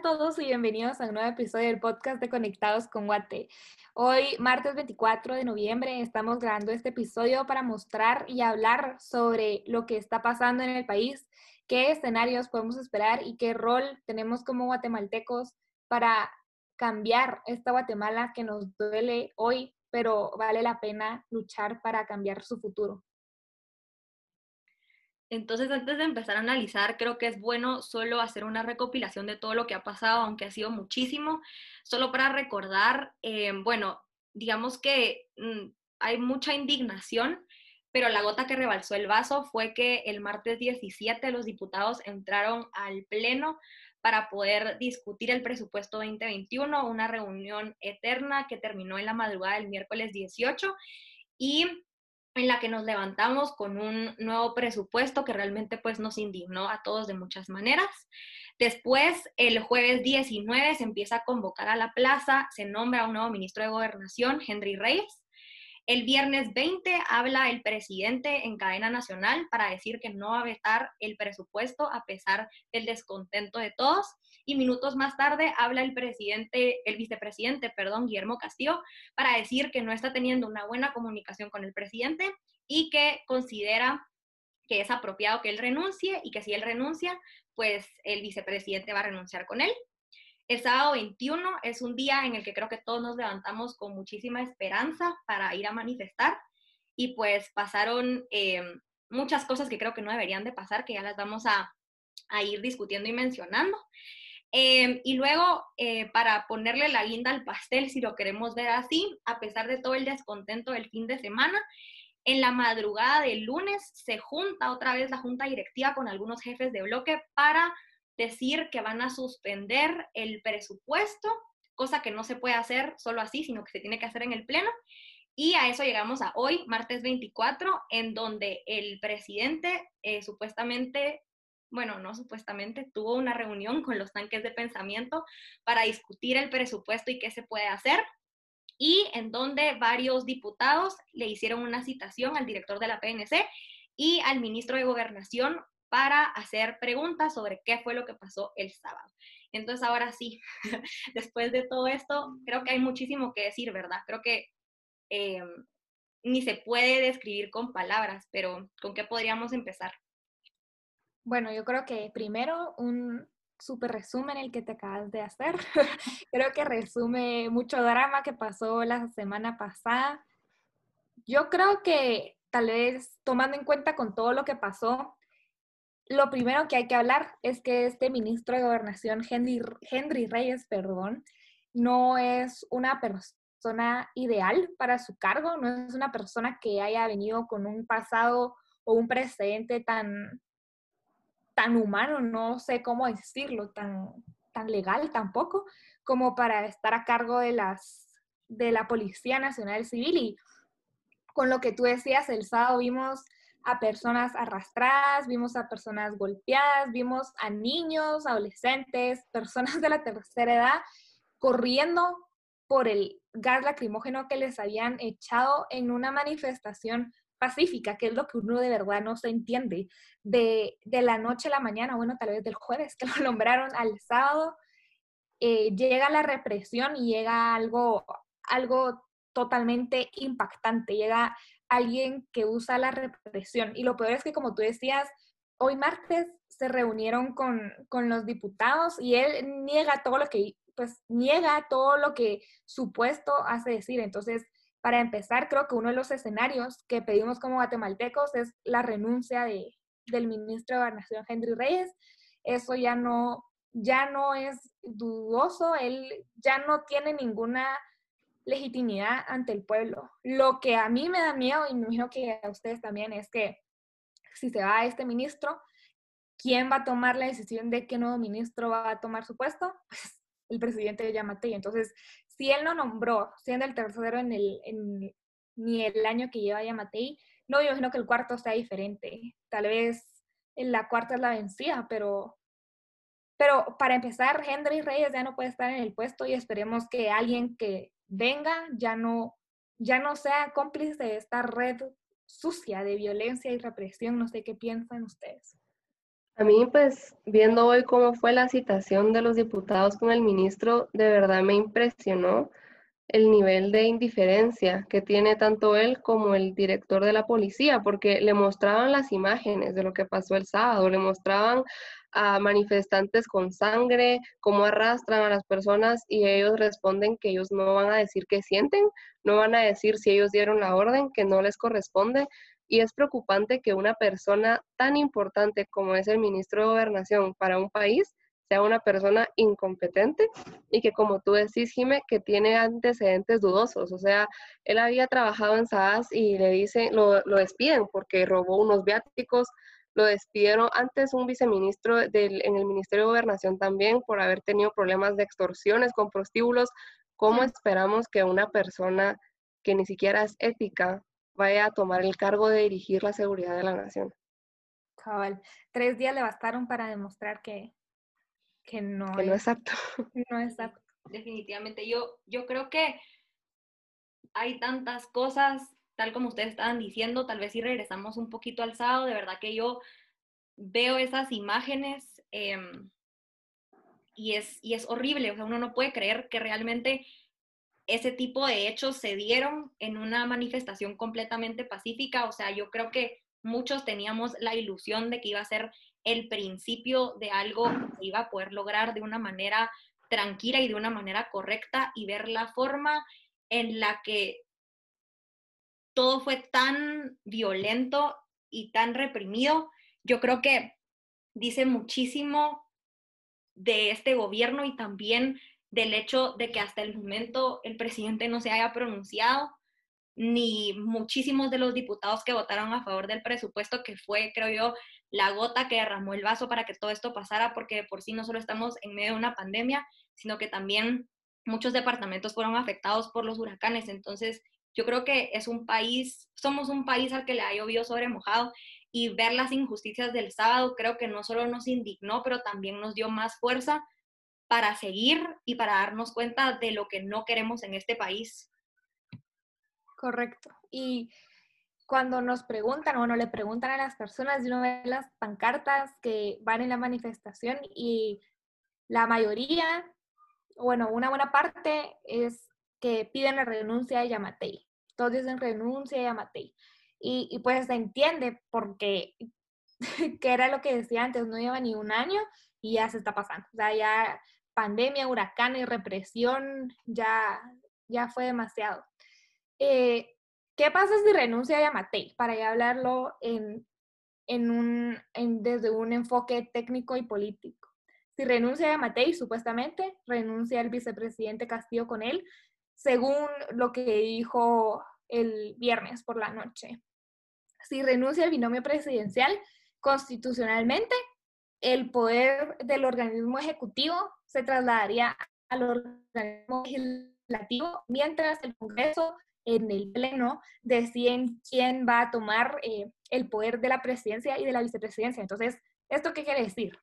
a todos y bienvenidos a un nuevo episodio del podcast de Conectados con Guate. Hoy, martes 24 de noviembre, estamos grabando este episodio para mostrar y hablar sobre lo que está pasando en el país, qué escenarios podemos esperar y qué rol tenemos como guatemaltecos para cambiar esta Guatemala que nos duele hoy, pero vale la pena luchar para cambiar su futuro. Entonces, antes de empezar a analizar, creo que es bueno solo hacer una recopilación de todo lo que ha pasado, aunque ha sido muchísimo, solo para recordar, eh, bueno, digamos que mm, hay mucha indignación, pero la gota que rebalsó el vaso fue que el martes 17 los diputados entraron al Pleno para poder discutir el presupuesto 2021, una reunión eterna que terminó en la madrugada del miércoles 18 y en la que nos levantamos con un nuevo presupuesto que realmente pues nos indignó a todos de muchas maneras. Después, el jueves 19 se empieza a convocar a la plaza, se nombra un nuevo ministro de Gobernación, Henry Reyes. El viernes 20 habla el presidente en cadena nacional para decir que no va a vetar el presupuesto a pesar del descontento de todos. Y minutos más tarde habla el presidente, el vicepresidente, perdón, Guillermo Castillo, para decir que no está teniendo una buena comunicación con el presidente y que considera que es apropiado que él renuncie y que si él renuncia, pues el vicepresidente va a renunciar con él. El sábado 21 es un día en el que creo que todos nos levantamos con muchísima esperanza para ir a manifestar y pues pasaron eh, muchas cosas que creo que no deberían de pasar, que ya las vamos a, ir discutiendo y mencionando. Eh, y luego, eh, para ponerle la guinda al pastel, si lo queremos ver así, a pesar de todo el descontento del fin de semana, en la madrugada del lunes se junta otra vez la junta directiva con algunos jefes de bloque para decir que van a suspender el presupuesto, cosa que no se puede hacer solo así, sino que se tiene que hacer en el Pleno. Y a eso llegamos a hoy, martes 24, en donde el presidente eh, supuestamente, bueno, no supuestamente, tuvo una reunión con los tanques de pensamiento para discutir el presupuesto y qué se puede hacer. Y en donde varios diputados le hicieron una citación al director de la PNC y al ministro de Gobernación para hacer preguntas sobre qué fue lo que pasó el sábado. Entonces, ahora sí, después de todo esto, creo que hay muchísimo que decir, ¿verdad? Creo que eh, ni se puede describir con palabras, pero ¿con qué podríamos empezar? Bueno, yo creo que primero un súper resumen el que te acabas de hacer. creo que resume mucho drama que pasó la semana pasada. Yo creo que tal vez tomando en cuenta con todo lo que pasó, lo primero que hay que hablar es que este ministro de Gobernación, Henry, Henry Reyes, perdón, no es una persona ideal para su cargo, no es una persona que haya venido con un pasado o un presente tan, tan humano, no sé cómo decirlo, tan, tan legal tampoco, como para estar a cargo de, las, de la Policía Nacional Civil. Y con lo que tú decías, el sábado vimos a personas arrastradas, vimos a personas golpeadas, vimos a niños, adolescentes, personas de la tercera edad corriendo por el gas lacrimógeno que les habían echado en una manifestación pacífica, que es lo que uno de verdad no se entiende. De, la noche a la mañana, bueno, tal vez del jueves, que lo nombraron al sábado, eh, llega la represión y llega algo, algo totalmente impactante, llega alguien que usa la represión. Y lo peor es que, como tú decías, hoy martes se reunieron con, los diputados y él niega todo lo que, pues, niega todo lo que su puesto hace decir. Entonces, para empezar, creo que uno de los escenarios que pedimos como guatemaltecos es la renuncia de, del ministro de Gobernación, Henry Reyes. Eso ya no, ya no es dudoso, él ya no tiene ninguna legitimidad ante el pueblo. Lo que a mí me da miedo, y me imagino que a ustedes también, es que si se va este ministro, ¿quién va a tomar la decisión de qué nuevo ministro va a tomar su puesto? Pues el presidente de Yamatei. Entonces, si él no nombró, siendo el tercero en el, ni el año que lleva Yamatei, no me imagino que el cuarto sea diferente. Tal vez en la cuarta es la vencida, pero pero para empezar, Henry Reyes ya no puede estar en el puesto y esperemos que alguien que venga ya no, ya no sea cómplice de esta red sucia de violencia y represión. No sé qué piensan ustedes. A mí, pues, viendo hoy cómo fue la citación de los diputados con el ministro, de verdad me impresionó el nivel de indiferencia que tiene tanto él como el director de la policía, porque le mostraban las imágenes de lo que pasó el sábado, le mostraban a manifestantes con sangre, cómo arrastran a las personas y ellos responden que ellos no van a decir qué sienten, no van a decir si ellos dieron la orden, que no les corresponde. Y es preocupante que una persona tan importante como es el ministro de Gobernación para un país sea una persona incompetente y que como tú decís, Jime, que tiene antecedentes dudosos. O sea, él había trabajado en SAAS y le dicen, lo, lo despiden porque robó unos viáticos, lo despidieron antes un viceministro del, en el Ministerio de Gobernación también por haber tenido problemas de extorsiones con prostíbulos. ¿Cómo esperamos que una persona que ni siquiera es ética vaya a tomar el cargo de dirigir la seguridad de la nación? Cabal, tres días le bastaron para demostrar que, que no, que no es apto. No es apto. Definitivamente, yo, yo creo que hay tantas cosas, tal como ustedes estaban diciendo, tal vez si regresamos un poquito al sábado, de verdad que yo veo esas imágenes em, y, es, y es horrible, o sea, uno no puede creer que realmente ese tipo de hechos se dieron en una manifestación completamente pacífica, o sea, yo creo que muchos teníamos la ilusión de que iba a ser el principio de algo que se iba a poder lograr de una manera tranquila y de una manera correcta y ver la forma en la que todo fue tan violento y tan reprimido, yo creo que dice muchísimo de este gobierno y también del hecho de que hasta el momento el presidente no se haya pronunciado, ni muchísimos de los diputados que votaron a favor del presupuesto, que fue, creo yo, la gota que derramó el vaso para que todo esto pasara, porque por sí no solo estamos en medio de una pandemia, sino que también muchos departamentos fueron afectados por los huracanes. Entonces, yo creo que es un país, somos un país al que le ha llovido sobre mojado y ver las injusticias del sábado creo que no solo nos indignó, pero también nos dio más fuerza para seguir y para darnos cuenta de lo que no queremos en este país. Correcto. Y cuando nos preguntan o no le preguntan a las personas, uno ve las pancartas que van en la manifestación y la mayoría, bueno, una buena parte es que piden la renuncia de Yamatei. Todos dicen renuncia de Yamatei. Y, pues se entiende porque, que era lo que decía antes, no lleva ni un año y ya se está pasando. O sea, ya pandemia, huracán y represión, ya, ya fue demasiado. Eh, ¿Qué pasa si renuncia a Yamatei? Para ya hablarlo en, en un, desde un enfoque técnico y político. Si renuncia a Yamatei, supuestamente, renuncia el vicepresidente Castillo con él, según lo que dijo el viernes por la noche. Si renuncia el binomio presidencial, constitucionalmente, el poder del organismo ejecutivo se trasladaría al organismo legislativo, mientras el Congreso en el Pleno deciden quién va a tomar eh, el poder de la presidencia y de la vicepresidencia. Entonces, ¿esto qué quiere decir?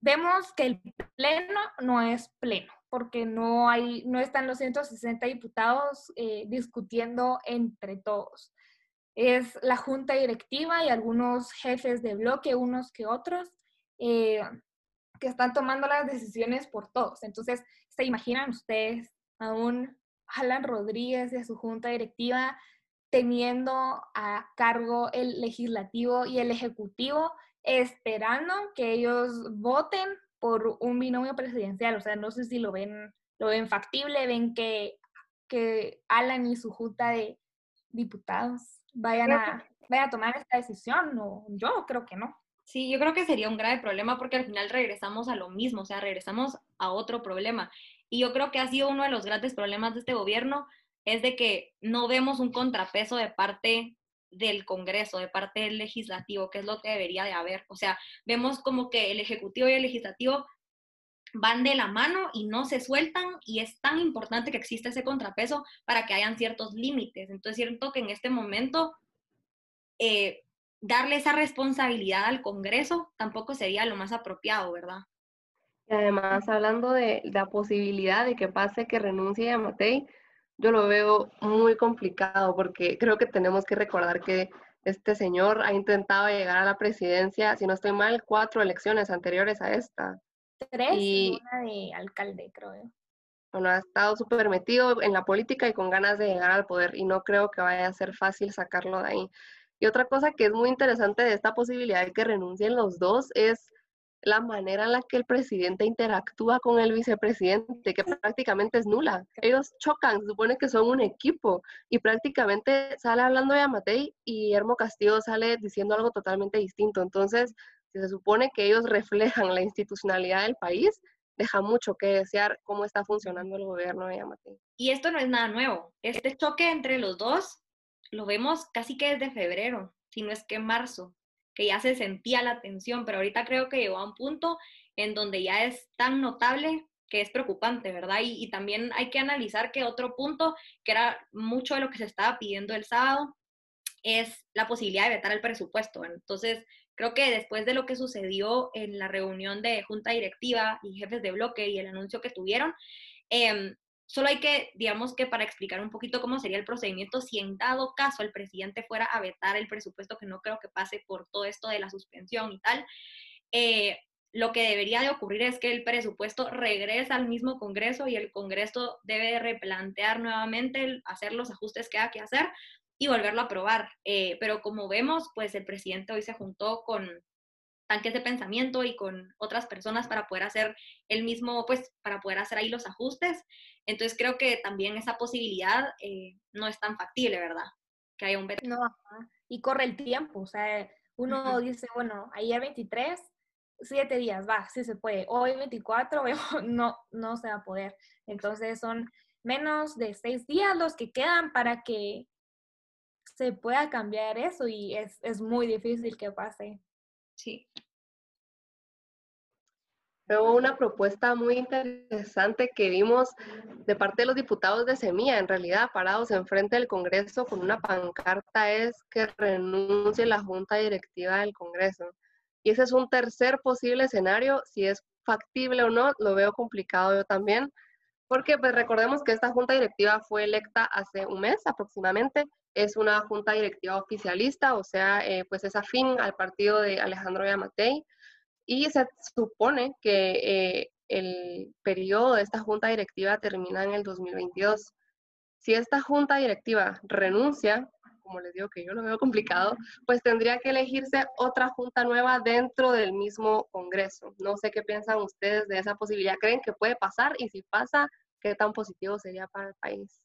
Vemos que el Pleno no es pleno, porque no, hay, no están los 160 diputados eh, discutiendo entre todos. Es la junta directiva y algunos jefes de bloque, unos que otros, eh, que están tomando las decisiones por todos. Entonces, ¿se imaginan ustedes a un Alan Rodríguez y a su junta directiva teniendo a cargo el legislativo y el ejecutivo, esperando que ellos voten por un binomio presidencial. O sea, no sé si lo ven, lo ven factible, ven que, que Alan y su junta de diputados vayan a, vayan a tomar esta decisión. No, yo creo que no. Sí, yo creo que sería un grave problema porque al final regresamos a lo mismo, o sea, regresamos a otro problema. Y yo creo que ha sido uno de los grandes problemas de este gobierno, es de que no vemos un contrapeso de parte del Congreso, de parte del legislativo, que es lo que debería de haber. O sea, vemos como que el Ejecutivo y el Legislativo van de la mano y no se sueltan y es tan importante que exista ese contrapeso para que hayan ciertos límites. Entonces, cierto que en este momento eh, darle esa responsabilidad al Congreso tampoco sería lo más apropiado, ¿verdad? Y además, hablando de la posibilidad de que pase que renuncie a Matei, yo lo veo muy complicado porque creo que tenemos que recordar que Este señor ha intentado llegar a la presidencia, si no estoy mal, cuatro elecciones anteriores a esta. Tres y una de alcalde, creo. Bueno, ha estado súper metido en la política y con ganas de llegar al poder y no creo que vaya a ser fácil sacarlo de ahí. Y otra cosa que es muy interesante de esta posibilidad de que renuncien los dos es la manera en la que el presidente interactúa con el vicepresidente, que prácticamente es nula. Ellos chocan, se supone que son un equipo y prácticamente sale hablando de Amatei y Guillermo Castillo sale diciendo algo totalmente distinto. Entonces, si se supone que ellos reflejan la institucionalidad del país, deja mucho que desear cómo está funcionando el gobierno de Amatei. Y esto no es nada nuevo. Este choque entre los dos lo vemos casi que desde febrero, si no es que marzo que ya se sentía la tensión, pero ahorita creo que llegó a un punto en donde ya es tan notable que es preocupante, ¿verdad? Y, también hay que analizar que otro punto, que era mucho de lo que se estaba pidiendo el sábado, es la posibilidad de vetar el presupuesto. Entonces, creo que después de lo que sucedió en la reunión de junta directiva y jefes de bloque y el anuncio que tuvieron, eh, Solo hay que, digamos que para explicar un poquito cómo sería el procedimiento, si en dado caso el presidente fuera a vetar el presupuesto, que no creo que pase por todo esto de la suspensión y tal, eh, lo que debería de ocurrir es que el presupuesto regresa al mismo Congreso y el Congreso debe replantear nuevamente, hacer los ajustes que hay que hacer y volverlo a aprobar. Eh, pero como vemos, pues el presidente hoy se juntó con tanques de pensamiento y con otras personas para poder hacer el mismo, pues para poder hacer ahí los ajustes. Entonces creo que también esa posibilidad eh, no es tan factible, ¿verdad? Que haya un veto. No, y corre el tiempo, o sea, uno dice, bueno, ayer 23, siete días, va, sí se puede. Hoy 24, no, no se va a poder. Entonces son menos de seis días los que quedan para que se pueda cambiar eso y es, es muy difícil que pase. Sí. Hubo una propuesta muy interesante que vimos de parte de los diputados de Semilla, en realidad parados enfrente del Congreso con una pancarta, es que renuncie la Junta Directiva del Congreso. Y ese es un tercer posible escenario, si es factible o no, lo veo complicado yo también, porque pues recordemos que esta Junta Directiva fue electa hace un mes aproximadamente, es una Junta Directiva oficialista, o sea, eh, pues es afín al partido de Alejandro Yamatei y se supone que eh, el periodo de esta junta directiva termina en el 2022. Si esta junta directiva renuncia, como les digo que yo lo veo complicado, pues tendría que elegirse otra junta nueva dentro del mismo Congreso. No sé qué piensan ustedes de esa posibilidad. ¿Creen que puede pasar? Y si pasa, ¿qué tan positivo sería para el país?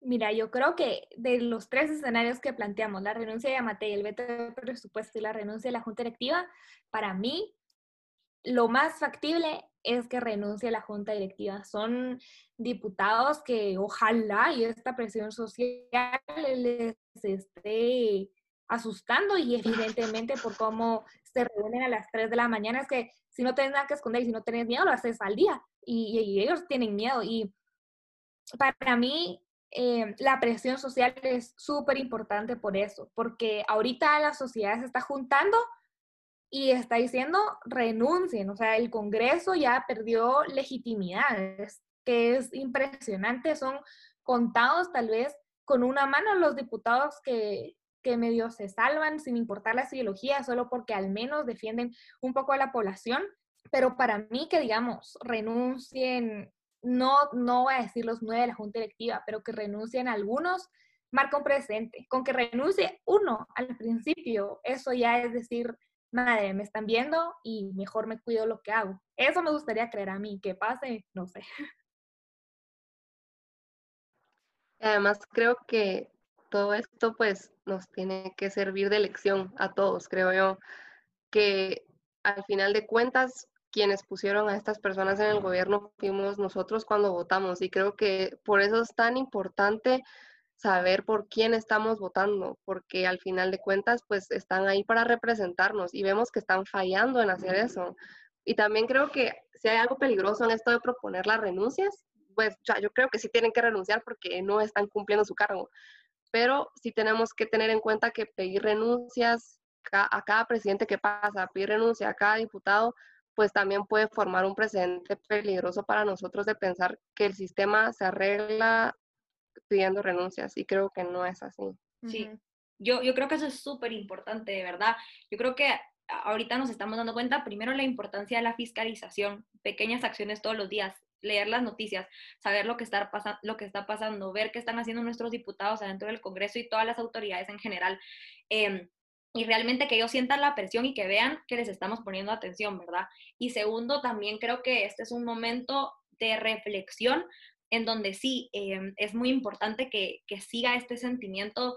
Mira, yo creo que de los tres escenarios que planteamos, la renuncia de Amate, el veto de presupuesto y la renuncia de la Junta Directiva, para mí lo más factible es que renuncie la Junta Directiva. Son diputados que ojalá y esta presión social les esté asustando y evidentemente por cómo se reúnen a las 3 de la mañana es que si no tienes nada que esconder y si no tienes miedo lo haces al día y ellos tienen miedo y para mí eh, la presión social es súper importante por eso, porque ahorita la sociedad se está juntando y está diciendo renuncien, o sea, el Congreso ya perdió legitimidad, que es impresionante, son contados tal vez con una mano los diputados que, que medio se salvan sin importar la ideología, solo porque al menos defienden un poco a la población, pero para mí que digamos renuncien no, no voy a decir los nueve de la Junta Directiva, pero que renuncien algunos, marca un presente. Con que renuncie uno al principio, eso ya es decir, madre, me están viendo y mejor me cuido lo que hago. Eso me gustaría creer a mí, que pase, no sé. Además, creo que todo esto pues nos tiene que servir de lección a todos, creo yo, que al final de cuentas quienes pusieron a estas personas en el gobierno fuimos nosotros cuando votamos y creo que por eso es tan importante saber por quién estamos votando, porque al final de cuentas pues están ahí para representarnos y vemos que están fallando en hacer eso. Y también creo que si hay algo peligroso en esto de proponer las renuncias, pues ya, yo creo que sí tienen que renunciar porque no están cumpliendo su cargo. Pero sí tenemos que tener en cuenta que pedir renuncias a cada presidente que pasa, pedir renuncia a cada diputado, pues también puede formar un precedente peligroso para nosotros de pensar que el sistema se arregla pidiendo renuncias y creo que no es así. Sí, Yo, yo creo que eso es súper importante, de verdad. Yo creo que ahorita nos estamos dando cuenta, primero, la importancia de la fiscalización, pequeñas acciones todos los días, leer las noticias, saber lo que, está lo que está pasando, ver qué están haciendo nuestros diputados adentro del Congreso y todas las autoridades en general. Em, y realmente que ellos sientan la presión y que vean que les estamos poniendo atención, ¿verdad? Y segundo, también creo que este es un momento de reflexión en donde sí em, es muy importante que, que siga este sentimiento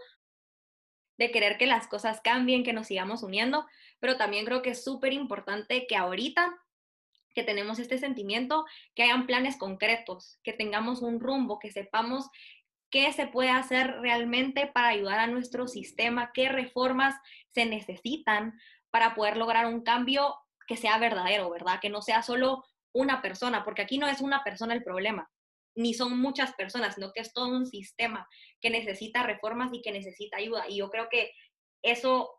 de querer que las cosas cambien, que nos sigamos uniendo, pero también creo que es súper importante que ahorita que tenemos este sentimiento, que hayan planes concretos, que tengamos un rumbo, que sepamos qué se puede hacer realmente para ayudar a nuestro sistema, qué reformas se necesitan para poder lograr un cambio que sea verdadero, ¿verdad? Que no sea solo una persona, porque aquí no es una persona el problema, ni son muchas personas, sino que es todo un sistema que necesita reformas y que necesita ayuda. Y yo creo que eso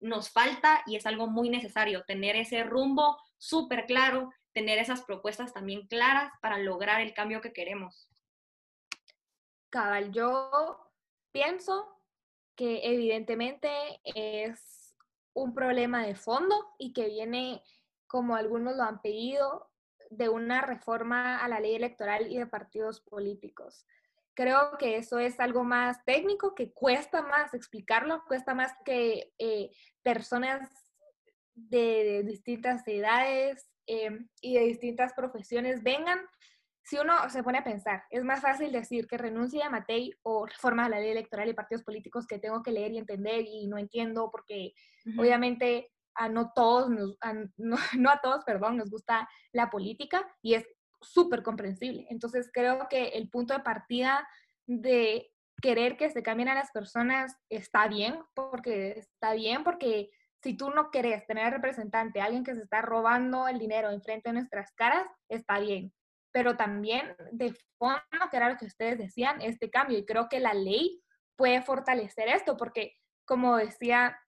nos falta y es algo muy necesario, tener ese rumbo súper claro, tener esas propuestas también claras para lograr el cambio que queremos. Cabal, yo pienso que evidentemente es un problema de fondo y que viene, como algunos lo han pedido, de una reforma a la ley electoral y de partidos políticos. Creo que eso es algo más técnico, que cuesta más explicarlo, cuesta más que eh, personas de, distintas edades eh, y de distintas profesiones vengan si uno se pone a pensar, es más fácil decir que renuncie a Matei o reforma la ley electoral y partidos políticos que tengo que leer y entender y no entiendo porque obviamente a no todos, no, a todos, perdón, nos gusta la política y es súper comprensible. Entonces creo que el punto de partida de querer que se cambien a las personas está bien, porque está bien, porque si tú no querés tener representante, alguien que se está robando el dinero enfrente de nuestras caras, está bien pero también de fondo, que era lo que ustedes decían, este cambio. Y creo que la ley puede fortalecer esto, porque como decía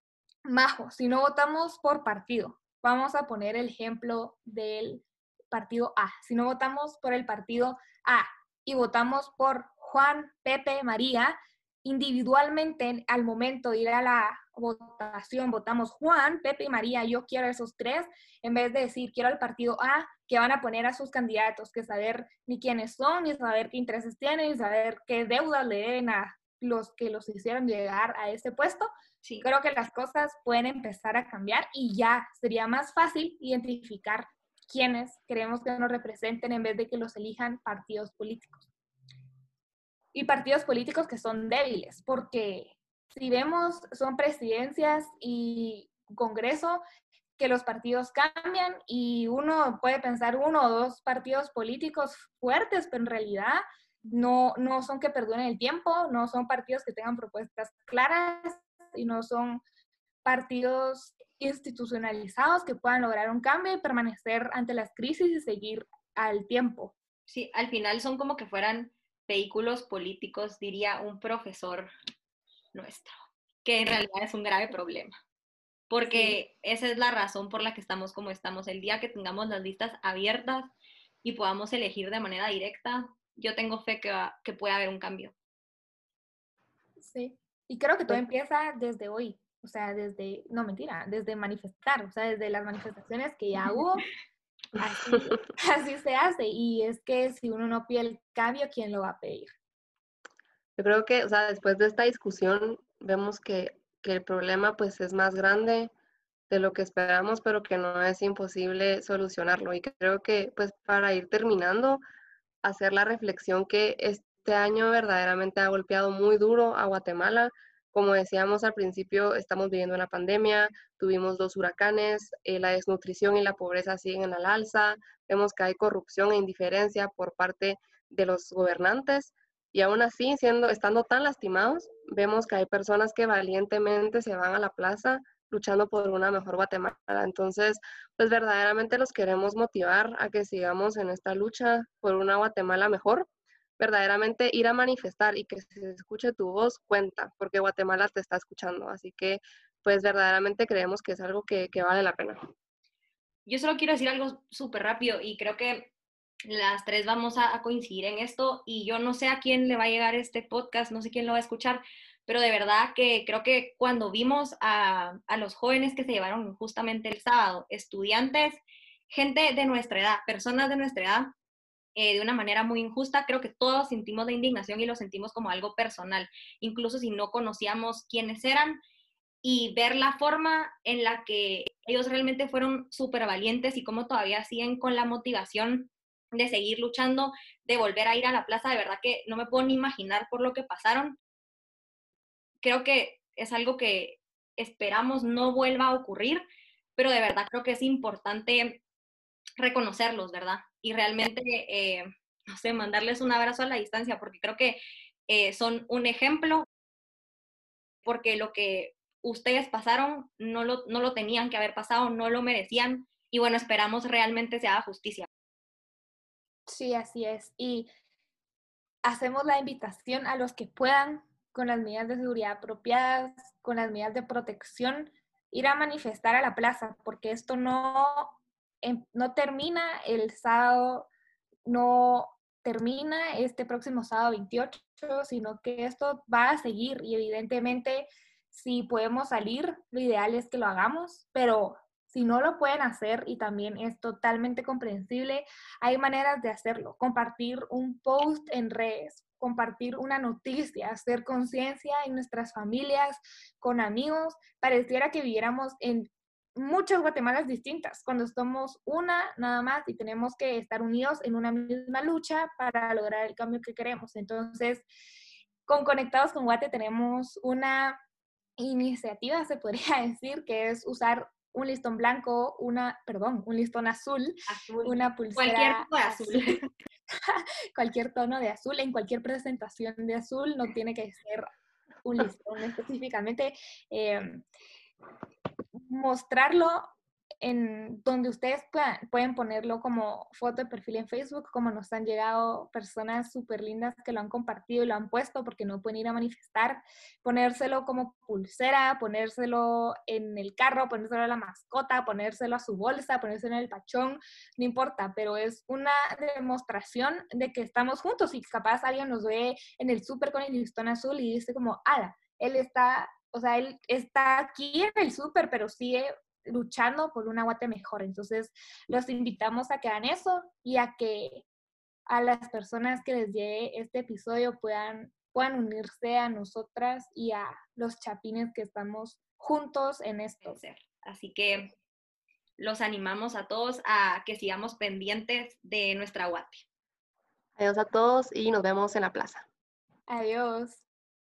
Majo, si no votamos por partido, vamos a poner el ejemplo del partido A. Si no votamos por el partido A y votamos por Juan, Pepe, María, individualmente al momento de ir a la votación votamos Juan, Pepe y María, yo quiero esos tres, en vez de decir quiero al partido A, que van a poner a sus candidatos, que saber ni quiénes son, ni saber qué intereses tienen, ni saber qué deudas le deben a los que los hicieron llegar a ese puesto. Sí. Creo que las cosas pueden empezar a cambiar y ya sería más fácil identificar quiénes queremos que nos representen en vez de que los elijan partidos políticos y partidos políticos que son débiles, porque si vemos, son presidencias y Congreso que los partidos cambian y uno puede pensar uno o dos partidos políticos fuertes, pero en realidad no, no son que perduren el tiempo, no son partidos que tengan propuestas claras y no son partidos institucionalizados que puedan lograr un cambio y permanecer ante las crisis y seguir al tiempo. Sí, al final son como que fueran vehículos políticos, diría un profesor nuestro, que en realidad es un grave problema. Porque esa es la razón por la que estamos como estamos. El día que tengamos las listas abiertas y podamos elegir de manera directa, yo tengo fe que, que puede haber un cambio. Sí, y creo que todo empieza desde hoy, o sea, desde, no mentira, desde manifestar, o sea, desde las manifestaciones que ya hubo, Así, se hace. Y es que si uno no pide el cambio, ¿quién lo va a pedir? Yo creo que, o sea, después de esta discusión, vemos que, que el problema pues es más grande de lo que esperamos, pero que no es imposible solucionarlo. Y creo que, pues, para ir terminando, hacer la reflexión que este año verdaderamente ha golpeado muy duro a Guatemala, como decíamos al principio, estamos viviendo una pandemia, tuvimos dos huracanes, eh, la desnutrición y la pobreza siguen al alza, vemos que hay corrupción e indiferencia por parte de los gobernantes y aún así, siendo, estando tan lastimados, vemos que hay personas que valientemente se van a la plaza luchando por una mejor Guatemala. Entonces, pues verdaderamente los queremos motivar a que sigamos en esta lucha por una Guatemala mejor verdaderamente ir a manifestar y que se escuche tu voz cuenta, porque Guatemala te está escuchando. Así que, pues verdaderamente creemos que es algo que, vale la pena. Yo solo quiero decir algo súper rápido y creo que las tres vamos a, coincidir en esto y yo no sé a quién le va a llegar este podcast, no sé quién lo va a escuchar, pero de verdad que creo que cuando vimos a, a los jóvenes que se llevaron justamente el sábado, estudiantes, gente de nuestra edad, personas de nuestra edad, eh, de una manera muy injusta, creo que todos sentimos la indignación y lo sentimos como algo personal, incluso si no conocíamos quiénes eran y ver la forma en la que ellos realmente fueron súper valientes y cómo todavía siguen con la motivación de seguir luchando, de volver a ir a la plaza, de verdad que no me puedo ni imaginar por lo que pasaron. Creo que es algo que esperamos no vuelva a ocurrir, pero de verdad creo que es importante reconocerlos, ¿verdad? Y realmente, eh, no sé, mandarles un abrazo a la distancia, porque creo que eh, son un ejemplo, porque lo que ustedes pasaron no lo, no lo tenían que haber pasado, no lo merecían, y bueno, esperamos realmente se haga justicia. Sí, así es. Y hacemos la invitación a los que puedan, con las medidas de seguridad apropiadas, con las medidas de protección, ir a manifestar a la plaza, porque esto no no termina el sábado, no termina este próximo sábado 28, sino que esto va a seguir y evidentemente si podemos salir, lo ideal es que lo hagamos, pero si no lo pueden hacer y también es totalmente comprensible, hay maneras de hacerlo. Compartir un post en redes, compartir una noticia, hacer conciencia en nuestras familias, con amigos. Pareciera que viviéramos en muchas Guatemalas distintas, cuando somos una nada más y tenemos que estar unidos en una misma lucha para lograr el cambio que queremos. Entonces, con Conectados con Guate tenemos una iniciativa, se podría decir, que es usar un listón blanco, una, perdón, un listón azul, una pulsera. Cualquier tono de azul. cualquier tono de azul, en cualquier presentación de azul, no tiene que ser un listón específicamente. Eh, mostrarlo en donde ustedes puedan, pueden ponerlo como foto de perfil en Facebook, como nos han llegado personas súper lindas que lo han compartido y lo han puesto porque no pueden ir a manifestar, ponérselo como pulsera, ponérselo en el carro, ponérselo a la mascota, ponérselo a su bolsa, ponérselo en el pachón, no importa, pero es una demostración de que estamos juntos y capaz alguien nos ve en el súper con el listón azul y dice como, ala, él está o sea, él está aquí en el súper, pero sigue luchando por un aguate mejor. Entonces, los invitamos a que hagan eso y a que a las personas que les llegue este episodio puedan, puedan unirse a nosotras y a los chapines que estamos juntos en esto. Así que los animamos a todos a que sigamos pendientes de nuestra aguate. Adiós a todos y nos vemos en la plaza. Adiós.